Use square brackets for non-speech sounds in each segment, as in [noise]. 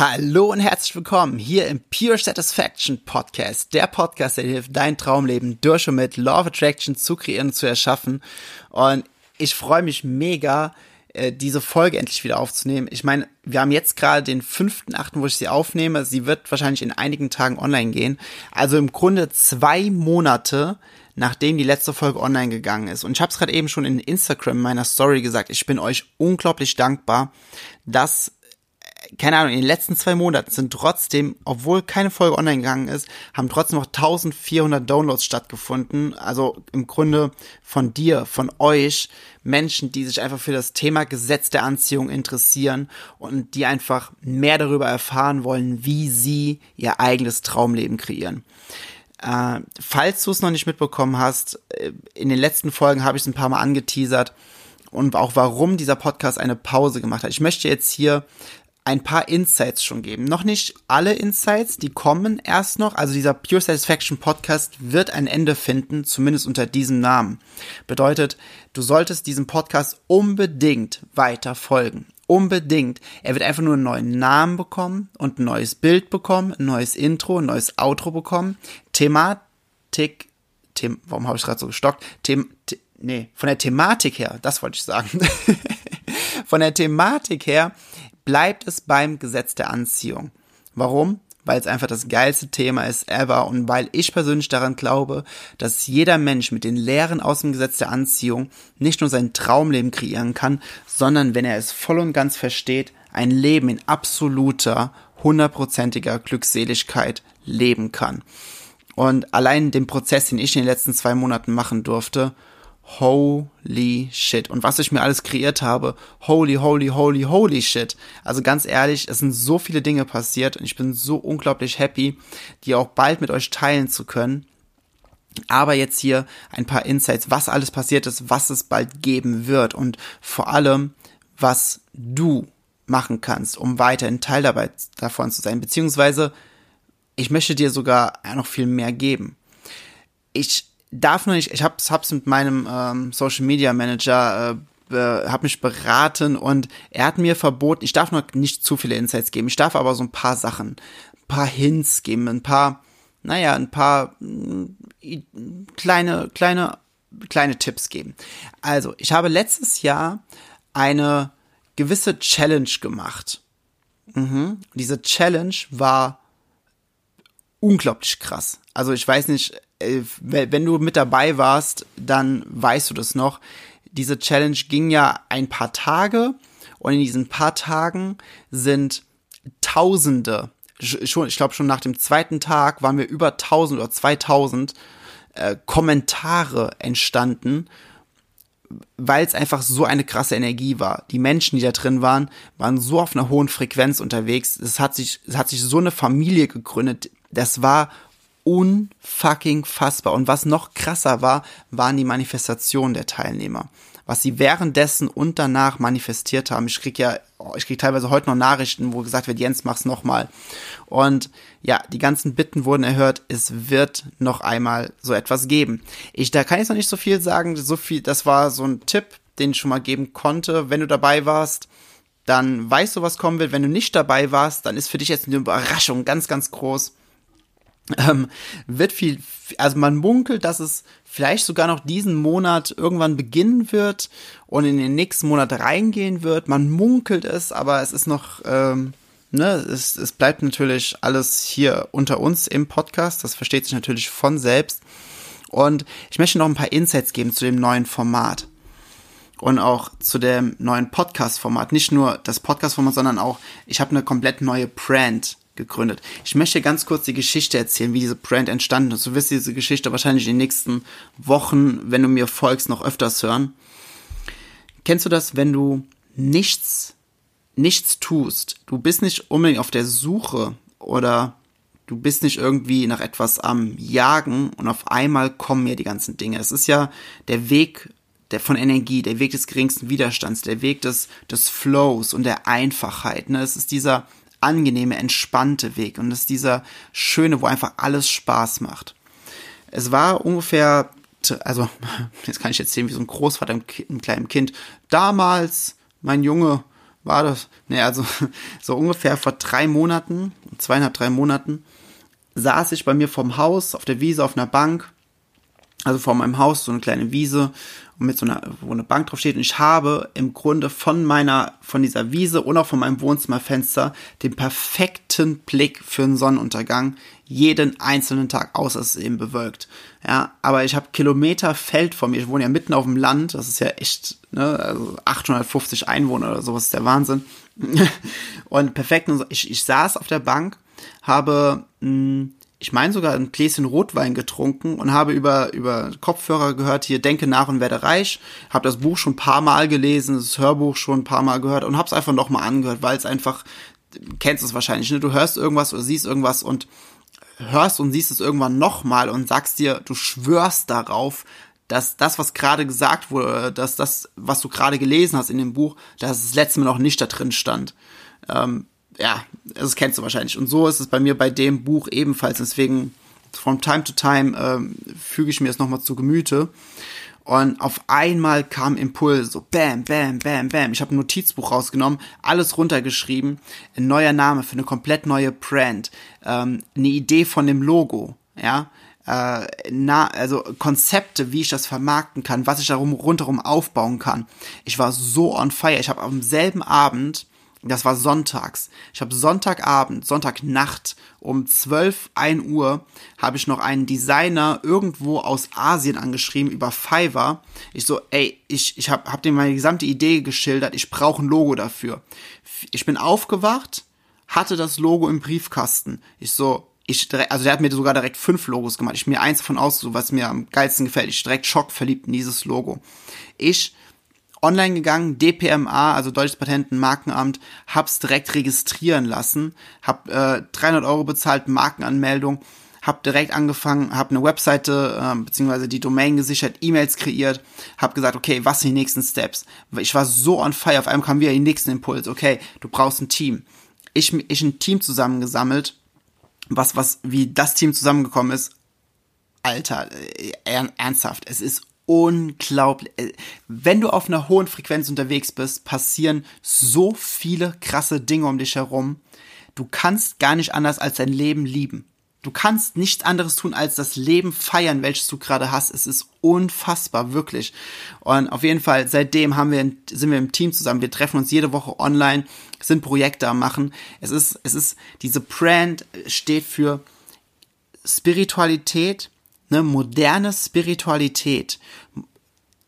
Hallo und herzlich willkommen hier im Pure Satisfaction Podcast, der Podcast, der dir hilft, dein Traumleben durch und mit Law of Attraction zu kreieren und zu erschaffen. Und ich freue mich mega, äh, diese Folge endlich wieder aufzunehmen. Ich meine, wir haben jetzt gerade den 5.8., wo ich sie aufnehme. Sie wird wahrscheinlich in einigen Tagen online gehen. Also im Grunde zwei Monate, nachdem die letzte Folge online gegangen ist. Und ich habe es gerade eben schon in Instagram meiner Story gesagt. Ich bin euch unglaublich dankbar, dass keine Ahnung, in den letzten zwei Monaten sind trotzdem, obwohl keine Folge online gegangen ist, haben trotzdem noch 1400 Downloads stattgefunden. Also im Grunde von dir, von euch, Menschen, die sich einfach für das Thema Gesetz der Anziehung interessieren und die einfach mehr darüber erfahren wollen, wie sie ihr eigenes Traumleben kreieren. Äh, falls du es noch nicht mitbekommen hast, äh, in den letzten Folgen habe ich es ein paar Mal angeteasert und auch warum dieser Podcast eine Pause gemacht hat. Ich möchte jetzt hier ein paar Insights schon geben. Noch nicht alle Insights, die kommen erst noch. Also dieser Pure Satisfaction Podcast wird ein Ende finden, zumindest unter diesem Namen. Bedeutet, du solltest diesem Podcast unbedingt weiter folgen. Unbedingt. Er wird einfach nur einen neuen Namen bekommen und ein neues Bild bekommen, ein neues Intro, ein neues Outro bekommen. Thematik, Them, warum habe ich gerade so gestockt? Them, the, nee, von der Thematik her, das wollte ich sagen. [laughs] von der Thematik her bleibt es beim Gesetz der Anziehung. Warum? Weil es einfach das geilste Thema ist ever und weil ich persönlich daran glaube, dass jeder Mensch mit den Lehren aus dem Gesetz der Anziehung nicht nur sein Traumleben kreieren kann, sondern wenn er es voll und ganz versteht, ein Leben in absoluter, hundertprozentiger Glückseligkeit leben kann. Und allein den Prozess, den ich in den letzten zwei Monaten machen durfte, holy shit. Und was ich mir alles kreiert habe, holy, holy, holy, holy shit. Also ganz ehrlich, es sind so viele Dinge passiert und ich bin so unglaublich happy, die auch bald mit euch teilen zu können. Aber jetzt hier ein paar Insights, was alles passiert ist, was es bald geben wird und vor allem, was du machen kannst, um weiterhin Teil dabei davon zu sein. Beziehungsweise, ich möchte dir sogar noch viel mehr geben. Ich darf nur nicht, ich hab's, hab's mit meinem ähm, Social Media Manager äh, habe mich beraten und er hat mir verboten, ich darf noch nicht zu viele Insights geben, ich darf aber so ein paar Sachen, ein paar Hints geben, ein paar, naja, ein paar mm, kleine, kleine, kleine Tipps geben. Also, ich habe letztes Jahr eine gewisse Challenge gemacht. Mhm. Diese Challenge war unglaublich krass. Also ich weiß nicht, wenn du mit dabei warst, dann weißt du das noch. Diese Challenge ging ja ein paar Tage und in diesen paar Tagen sind Tausende, schon, ich glaube schon nach dem zweiten Tag waren wir über 1000 oder 2000 äh, Kommentare entstanden, weil es einfach so eine krasse Energie war. Die Menschen, die da drin waren, waren so auf einer hohen Frequenz unterwegs. Es hat sich, es hat sich so eine Familie gegründet. Das war unfucking fassbar. Und was noch krasser war, waren die Manifestationen der Teilnehmer. Was sie währenddessen und danach manifestiert haben. Ich krieg ja, oh, ich krieg teilweise heute noch Nachrichten, wo gesagt wird, Jens, mach's nochmal. Und ja, die ganzen Bitten wurden erhört. Es wird noch einmal so etwas geben. Ich, da kann ich noch nicht so viel sagen. So viel, das war so ein Tipp, den ich schon mal geben konnte. Wenn du dabei warst, dann weißt du, was kommen wird. Wenn du nicht dabei warst, dann ist für dich jetzt eine Überraschung ganz, ganz groß ähm, wird viel, also man munkelt, dass es vielleicht sogar noch diesen Monat irgendwann beginnen wird und in den nächsten Monat reingehen wird. Man munkelt es, aber es ist noch, ähm, ne, es, es bleibt natürlich alles hier unter uns im Podcast. Das versteht sich natürlich von selbst. Und ich möchte noch ein paar Insights geben zu dem neuen Format und auch zu dem neuen Podcast-Format. Nicht nur das Podcast-Format, sondern auch, ich habe eine komplett neue Brand gegründet. Ich möchte ganz kurz die Geschichte erzählen, wie diese Brand entstanden ist. Du wirst diese Geschichte wahrscheinlich in den nächsten Wochen, wenn du mir folgst, noch öfters hören. Kennst du das, wenn du nichts, nichts tust, du bist nicht unbedingt auf der Suche oder du bist nicht irgendwie nach etwas am Jagen und auf einmal kommen mir die ganzen Dinge. Es ist ja der Weg der von Energie, der Weg des geringsten Widerstands, der Weg des, des Flows und der Einfachheit. Ne? Es ist dieser angenehme, entspannte Weg und es ist dieser schöne, wo einfach alles Spaß macht. Es war ungefähr, also [laughs] jetzt kann ich erzählen, wie so ein Großvater einem kleinen Kind. Damals, mein Junge, war das, ne, also [laughs] so ungefähr vor drei Monaten, zweieinhalb, drei Monaten, saß ich bei mir vorm Haus auf der Wiese auf einer Bank, also vor meinem Haus so eine kleine Wiese mit so einer, wo eine Bank drauf steht. Und ich habe im Grunde von meiner, von dieser Wiese und auch von meinem Wohnzimmerfenster den perfekten Blick für einen Sonnenuntergang jeden einzelnen Tag, außer es ist eben bewölkt. Ja, aber ich habe Kilometer Feld vor mir. Ich wohne ja mitten auf dem Land. Das ist ja echt, ne, also 850 Einwohner oder sowas ist der Wahnsinn. [laughs] und perfekt. Ich, ich saß auf der Bank, habe mh, hm, ich meine sogar ein Gläschen Rotwein getrunken und habe über, über Kopfhörer gehört, hier Denke nach und werde reich, habe das Buch schon ein paar Mal gelesen, das Hörbuch schon ein paar Mal gehört und habe es einfach nochmal angehört, weil es einfach, kennst es wahrscheinlich, ne? du hörst irgendwas oder siehst irgendwas und hörst und siehst es irgendwann nochmal und sagst dir, du schwörst darauf, dass das, was gerade gesagt wurde, dass das, was du gerade gelesen hast in dem Buch, dass das letzte Mal noch nicht da drin stand. Ähm, ja, das kennst du wahrscheinlich. Und so ist es bei mir bei dem Buch ebenfalls. Deswegen, from time to time, ähm, füge ich mir es nochmal zu Gemüte. Und auf einmal kam Impuls, so bam, bam, bam, bam. Ich habe ein Notizbuch rausgenommen, alles runtergeschrieben, ein neuer Name für eine komplett neue Brand, ähm, eine Idee von dem Logo, ja, äh, na, also Konzepte, wie ich das vermarkten kann, was ich darum rundherum aufbauen kann. Ich war so on fire. Ich habe am selben Abend das war sonntags. Ich habe Sonntagabend, Sonntagnacht um 12, 1 Uhr habe ich noch einen Designer irgendwo aus Asien angeschrieben über Fiverr. Ich so, ey, ich, ich habe hab dem meine gesamte Idee geschildert, ich brauche ein Logo dafür. Ich bin aufgewacht, hatte das Logo im Briefkasten. Ich so, ich also der hat mir sogar direkt fünf Logos gemacht. Ich mir eins davon aus, so was mir am geilsten gefällt. Ich direkt schockverliebt in dieses Logo. Ich online gegangen, DPMA, also Deutsches Patent- und Markenamt, hab's direkt registrieren lassen, hab äh, 300 Euro bezahlt, Markenanmeldung, hab direkt angefangen, hab eine Webseite äh, beziehungsweise die Domain gesichert, E-Mails kreiert, hab gesagt, okay, was sind die nächsten Steps? Ich war so on fire, auf einmal kam wieder die nächsten Impuls, okay, du brauchst ein Team. Ich, ich ein Team zusammengesammelt, was, was, wie das Team zusammengekommen ist, Alter, äh, ernsthaft, es ist unglaublich. Äh, wenn du auf einer hohen Frequenz unterwegs bist, passieren so viele krasse Dinge um dich herum. Du kannst gar nicht anders als dein Leben lieben. Du kannst nichts anderes tun, als das Leben feiern, welches du gerade hast. Es ist unfassbar, wirklich. Und auf jeden Fall, seitdem haben wir, sind wir im Team zusammen. Wir treffen uns jede Woche online, sind Projekte am machen. Es ist, es ist, diese Brand steht für Spiritualität, ne, moderne Spiritualität,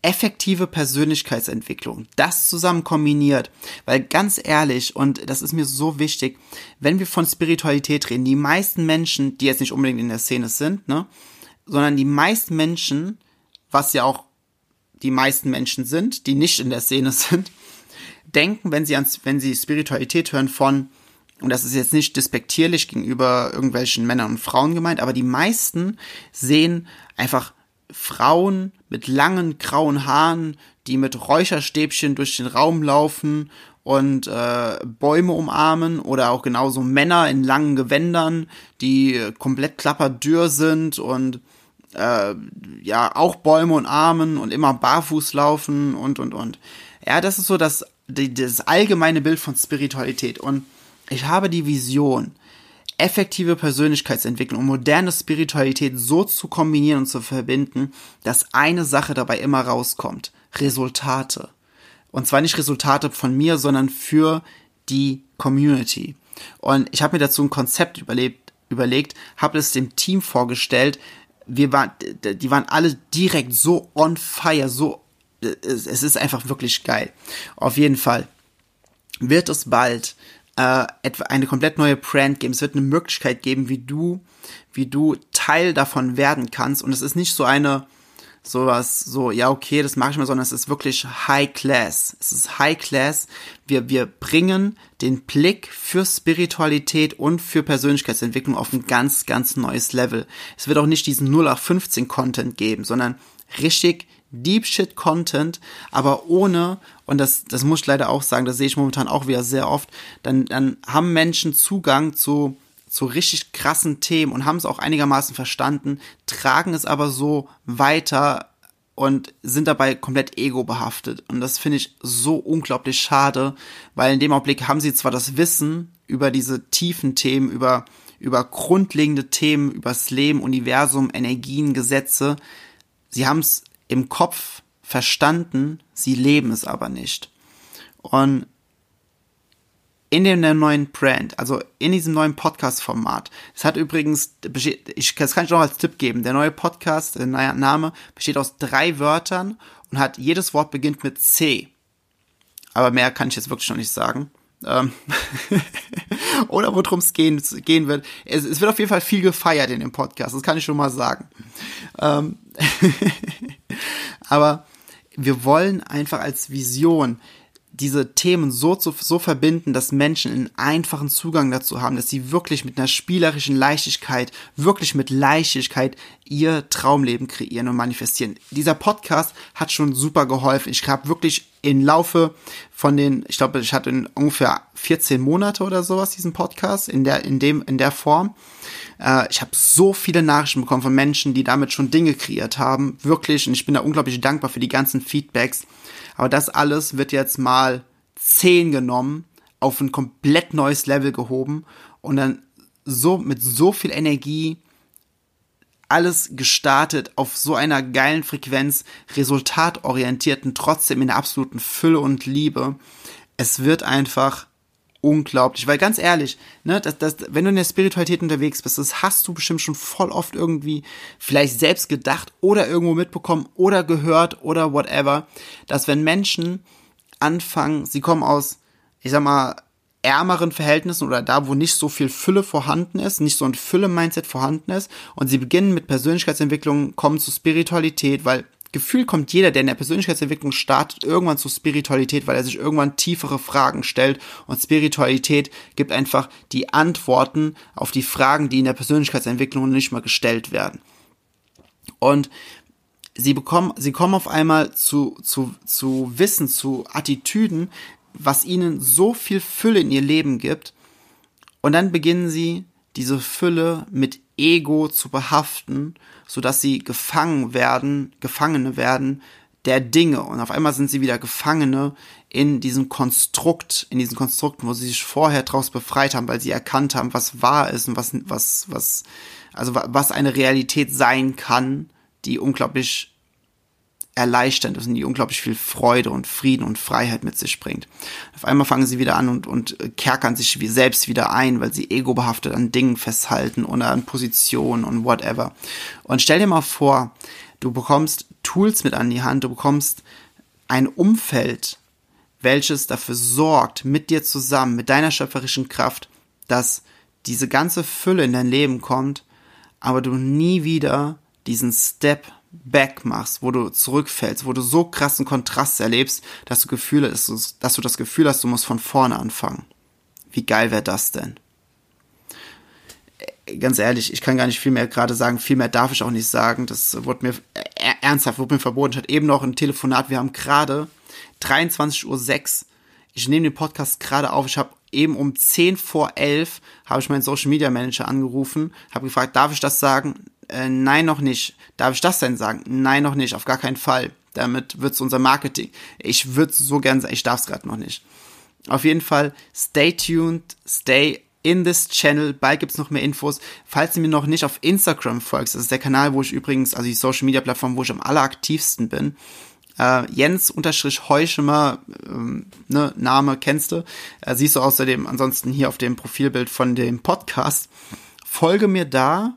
effektive Persönlichkeitsentwicklung, das zusammen kombiniert, weil ganz ehrlich, und das ist mir so wichtig, wenn wir von Spiritualität reden, die meisten Menschen, die jetzt nicht unbedingt in der Szene sind, ne, sondern die meisten Menschen, was ja auch die meisten Menschen sind, die nicht in der Szene [laughs] sind, denken, wenn sie an, wenn sie Spiritualität hören von, und das ist jetzt nicht despektierlich gegenüber irgendwelchen Männern und Frauen gemeint, aber die meisten sehen einfach Frauen mit langen grauen Haaren, die mit Räucherstäbchen durch den Raum laufen und äh, Bäume umarmen oder auch genauso Männer in langen Gewändern, die komplett klapperdürr sind und äh, ja auch Bäume umarmen und immer barfuß laufen und und und. Ja, das ist so das, das allgemeine Bild von Spiritualität und ich habe die Vision, effektive Persönlichkeitsentwicklung und moderne Spiritualität so zu kombinieren und zu verbinden, dass eine Sache dabei immer rauskommt. Resultate. Und zwar nicht Resultate von mir, sondern für die Community. Und ich habe mir dazu ein Konzept überlebt, überlegt, habe es dem Team vorgestellt. Wir waren, die waren alle direkt so on fire, so, es ist einfach wirklich geil. Auf jeden Fall wird es bald äh, etwa eine komplett neue Brand geben. Es wird eine Möglichkeit geben, wie du, wie du Teil davon werden kannst. Und es ist nicht so eine, sowas, so, ja, okay, das mache ich mal, sondern es ist wirklich High Class. Es ist High Class. Wir, wir bringen den Blick für Spiritualität und für Persönlichkeitsentwicklung auf ein ganz, ganz neues Level. Es wird auch nicht diesen 0815 Content geben, sondern richtig Deep Shit Content, aber ohne, und das, das muss ich leider auch sagen, das sehe ich momentan auch wieder sehr oft, dann, dann haben Menschen Zugang zu, zu richtig krassen Themen und haben es auch einigermaßen verstanden, tragen es aber so weiter und sind dabei komplett ego behaftet. Und das finde ich so unglaublich schade, weil in dem Augenblick haben sie zwar das Wissen über diese tiefen Themen, über, über grundlegende Themen, übers Leben, Universum, Energien, Gesetze, sie haben es im Kopf verstanden, sie leben es aber nicht. Und in dem neuen Brand, also in diesem neuen Podcast-Format. Es hat übrigens, ich, das kann ich noch als Tipp geben, der neue Podcast, der Name, besteht aus drei Wörtern und hat, jedes Wort beginnt mit C. Aber mehr kann ich jetzt wirklich noch nicht sagen. Ähm [laughs] Oder worum es gehen, gehen wird. Es, es, wird auf jeden Fall viel gefeiert in dem Podcast, das kann ich schon mal sagen. Ähm [laughs] Aber wir wollen einfach als Vision diese Themen so, zu, so verbinden, dass Menschen einen einfachen Zugang dazu haben, dass sie wirklich mit einer spielerischen Leichtigkeit, wirklich mit Leichtigkeit ihr Traumleben kreieren und manifestieren. Dieser Podcast hat schon super geholfen. Ich habe wirklich im Laufe von den, ich glaube, ich hatte ungefähr 14 Monate oder sowas diesen Podcast in der, in dem, in der Form. Äh, ich habe so viele Nachrichten bekommen von Menschen, die damit schon Dinge kreiert haben. Wirklich. Und ich bin da unglaublich dankbar für die ganzen Feedbacks aber das alles wird jetzt mal 10 genommen, auf ein komplett neues Level gehoben und dann so mit so viel Energie alles gestartet auf so einer geilen Frequenz, resultatorientierten, trotzdem in der absoluten Fülle und Liebe. Es wird einfach unglaublich, weil ganz ehrlich, ne, das, das, wenn du in der Spiritualität unterwegs bist, das hast du bestimmt schon voll oft irgendwie vielleicht selbst gedacht oder irgendwo mitbekommen oder gehört oder whatever, dass wenn Menschen anfangen, sie kommen aus, ich sag mal, ärmeren Verhältnissen oder da, wo nicht so viel Fülle vorhanden ist, nicht so ein Fülle-Mindset vorhanden ist und sie beginnen mit Persönlichkeitsentwicklung, kommen zu Spiritualität, weil Gefühl kommt jeder, der in der Persönlichkeitsentwicklung startet, irgendwann zu Spiritualität, weil er sich irgendwann tiefere Fragen stellt. Und Spiritualität gibt einfach die Antworten auf die Fragen, die in der Persönlichkeitsentwicklung nicht mal gestellt werden. Und sie bekommen, sie kommen auf einmal zu, zu, zu Wissen, zu Attitüden, was ihnen so viel Fülle in ihr Leben gibt. Und dann beginnen sie, diese Fülle mit Ego zu behaften, so dass sie gefangen werden, Gefangene werden der Dinge und auf einmal sind sie wieder Gefangene in diesem Konstrukt, in diesen Konstrukten, wo sie sich vorher draus befreit haben, weil sie erkannt haben, was wahr ist und was was was also was eine Realität sein kann, die unglaublich erleichternd ist und die unglaublich viel Freude und Frieden und Freiheit mit sich bringt. Auf einmal fangen sie wieder an und, und kerkern sich wie selbst wieder ein, weil sie ego-behaftet an Dingen festhalten oder an Positionen und whatever. Und stell dir mal vor, du bekommst Tools mit an die Hand, du bekommst ein Umfeld, welches dafür sorgt, mit dir zusammen, mit deiner schöpferischen Kraft, dass diese ganze Fülle in dein Leben kommt, aber du nie wieder diesen Step back machst, wo du zurückfällst, wo du so krassen Kontrast erlebst, dass du Gefühle, dass du das Gefühl hast, du musst von vorne anfangen. Wie geil wäre das denn? Äh, ganz ehrlich, ich kann gar nicht viel mehr gerade sagen, viel mehr darf ich auch nicht sagen. Das wurde mir äh, ernsthaft, wurde mir verboten. Ich hatte eben noch ein Telefonat. Wir haben gerade 23.06 Uhr. Ich nehme den Podcast gerade auf. Ich habe eben um 10 vor 11 habe ich meinen Social Media Manager angerufen, habe gefragt, darf ich das sagen? Äh, nein, noch nicht. Darf ich das denn sagen? Nein, noch nicht, auf gar keinen Fall. Damit wird's unser Marketing. Ich würde so gern sagen, ich darf es gerade noch nicht. Auf jeden Fall, stay tuned, stay in this channel. Bald gibt's noch mehr Infos. Falls du mir noch nicht auf Instagram folgst, das ist der Kanal, wo ich übrigens, also die Social Media Plattform, wo ich am alleraktivsten bin. Äh, Jens unterstrich Heuschemer, ähm, ne, Name kennst du. Äh, siehst du außerdem ansonsten hier auf dem Profilbild von dem Podcast. Folge mir da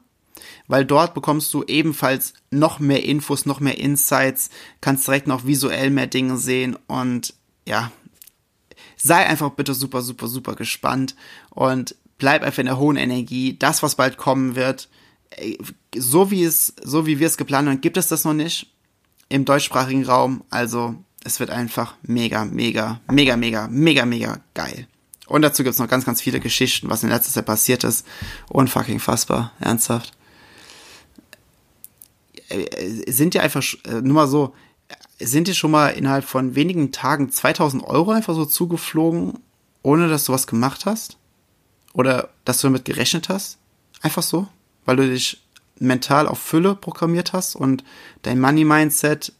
weil dort bekommst du ebenfalls noch mehr Infos, noch mehr Insights, kannst direkt noch visuell mehr Dinge sehen und ja, sei einfach bitte super, super, super gespannt und bleib einfach in der hohen Energie. Das, was bald kommen wird, so wie es, so wie wir es geplant haben, gibt es das noch nicht. im deutschsprachigen Raum. Also es wird einfach mega, mega, mega, mega, mega, mega geil. Und dazu gibt's noch ganz, ganz viele Geschichten, was in letzter Zeit passiert ist. Unfucking fassbar, ernsthaft. Äh, sind die einfach, äh, nur mal so, sind die schon mal innerhalb von wenigen Tagen 2000 Euro einfach so zugeflogen, ohne dass du was gemacht hast? Oder dass du damit gerechnet hast? Einfach so? Weil du dich mental auf Fülle programmiert hast und dein Money-Mindset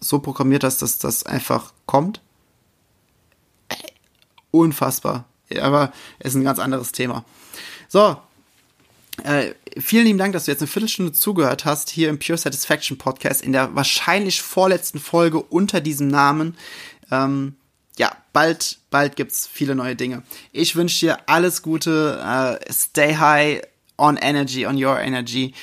so programmiert hast, dass das einfach kommt. Unfassbar. Aber ist ein ganz anderes Thema. So. Äh, vielen lieben Dank, dass du jetzt eine Viertelstunde zugehört hast hier im Pure Satisfaction Podcast in der wahrscheinlich vorletzten Folge unter diesem Namen. Ähm, ja, bald, bald gibt's viele neue Dinge. Ich wünsche dir alles Gute, äh, stay high on energy, on your energy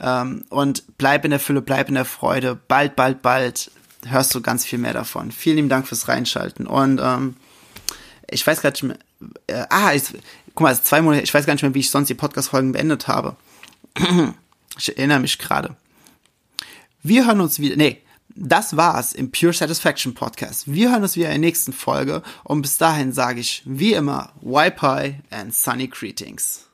ähm, und bleib in der Fülle, bleib in der Freude. Bald, bald, bald hörst du ganz viel mehr davon. Vielen lieben Dank fürs Reinschalten. Und ähm, ich weiß mehr. Äh, ah, ich, guck mal, ist zwei Monate, ich weiß gar nicht mehr, wie ich sonst die Podcast-Folgen beendet habe. [clears throat] ich erinnere mich gerade. Wir hören uns wieder. Nee, das war's im Pure Satisfaction Podcast. Wir hören uns wieder in der nächsten Folge und bis dahin sage ich wie immer Wi-Fi and Sunny Greetings.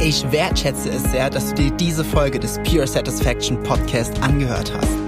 Ich wertschätze es sehr, dass du dir diese Folge des Pure Satisfaction Podcast angehört hast.